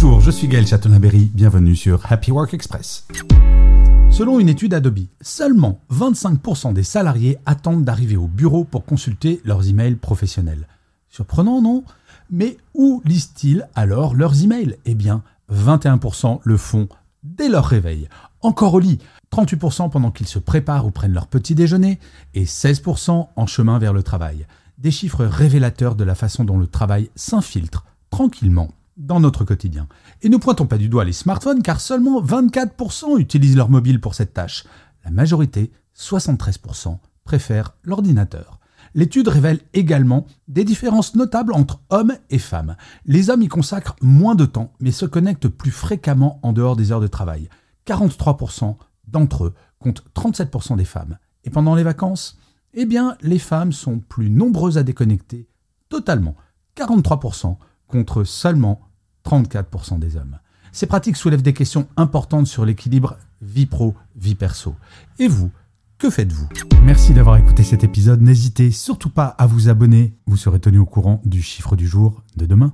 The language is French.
Bonjour, je suis Gaël Chatonaberry, bienvenue sur Happy Work Express. Selon une étude Adobe, seulement 25% des salariés attendent d'arriver au bureau pour consulter leurs emails professionnels. Surprenant, non? Mais où lisent-ils alors leurs emails? Eh bien, 21% le font dès leur réveil, encore au lit, 38% pendant qu'ils se préparent ou prennent leur petit déjeuner, et 16% en chemin vers le travail. Des chiffres révélateurs de la façon dont le travail s'infiltre tranquillement dans notre quotidien. Et ne pointons pas du doigt les smartphones car seulement 24% utilisent leur mobile pour cette tâche. La majorité, 73%, préfèrent l'ordinateur. L'étude révèle également des différences notables entre hommes et femmes. Les hommes y consacrent moins de temps mais se connectent plus fréquemment en dehors des heures de travail. 43% d'entre eux comptent 37% des femmes. Et pendant les vacances? Eh bien, les femmes sont plus nombreuses à déconnecter totalement. 43% contre seulement 34% des hommes. Ces pratiques soulèvent des questions importantes sur l'équilibre vie pro, vie perso. Et vous, que faites-vous? Merci d'avoir écouté cet épisode. N'hésitez surtout pas à vous abonner. Vous serez tenu au courant du chiffre du jour de demain.